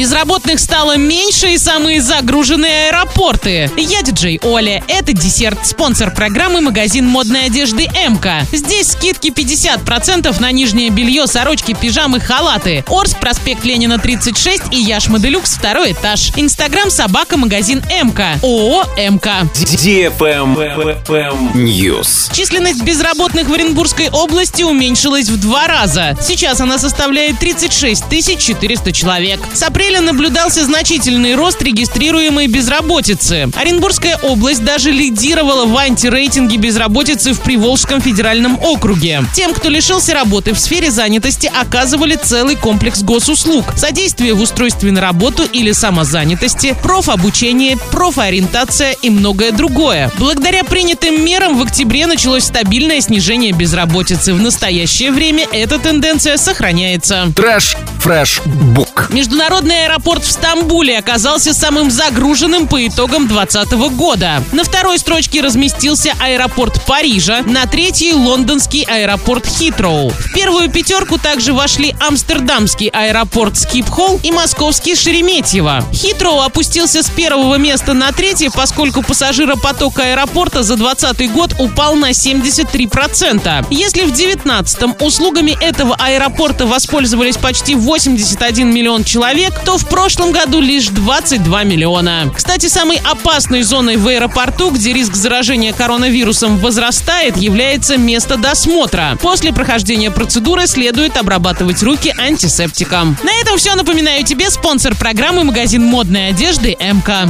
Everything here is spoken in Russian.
Безработных стало меньше и самые загруженные аэропорты. Я диджей Оля. Это десерт. Спонсор программы магазин модной одежды МК. Здесь скидки 50% на нижнее белье, сорочки, пижамы, халаты. Орс, проспект Ленина 36 и Яш Моделюкс, второй этаж. Инстаграм собака магазин МК. ООО МК. News. Численность безработных в Оренбургской области уменьшилась в два раза. Сейчас она составляет 36 400 человек. С апреля наблюдался значительный рост регистрируемой безработицы. Оренбургская область даже лидировала в антирейтинге безработицы в Приволжском федеральном округе. Тем, кто лишился работы в сфере занятости, оказывали целый комплекс госуслуг. Содействие в устройстве на работу или самозанятости, профобучение, профориентация и многое другое. Благодаря принятым мерам в октябре началось стабильное снижение безработицы. В настоящее время эта тенденция сохраняется. Trash Fresh Book. Международный аэропорт в Стамбуле оказался самым загруженным по итогам 2020 года. На второй строчке разместился аэропорт Парижа, на третьей — лондонский аэропорт Хитроу. В первую пятерку также вошли амстердамский аэропорт Скипхолл и московский Шереметьево. Хитроу опустился с первого места на третье, поскольку пассажиропоток аэропорта за 2020 год упал на 73%. Если в 2019 услугами этого аэропорта воспользовались почти 81 миллион человек, то в прошлом году лишь 22 миллиона. Кстати, самой опасной зоной в аэропорту, где риск заражения коронавирусом возрастает, является место досмотра. После прохождения процедуры следует обрабатывать руки антисептиком. На этом все. Напоминаю тебе спонсор программы магазин модной одежды МК.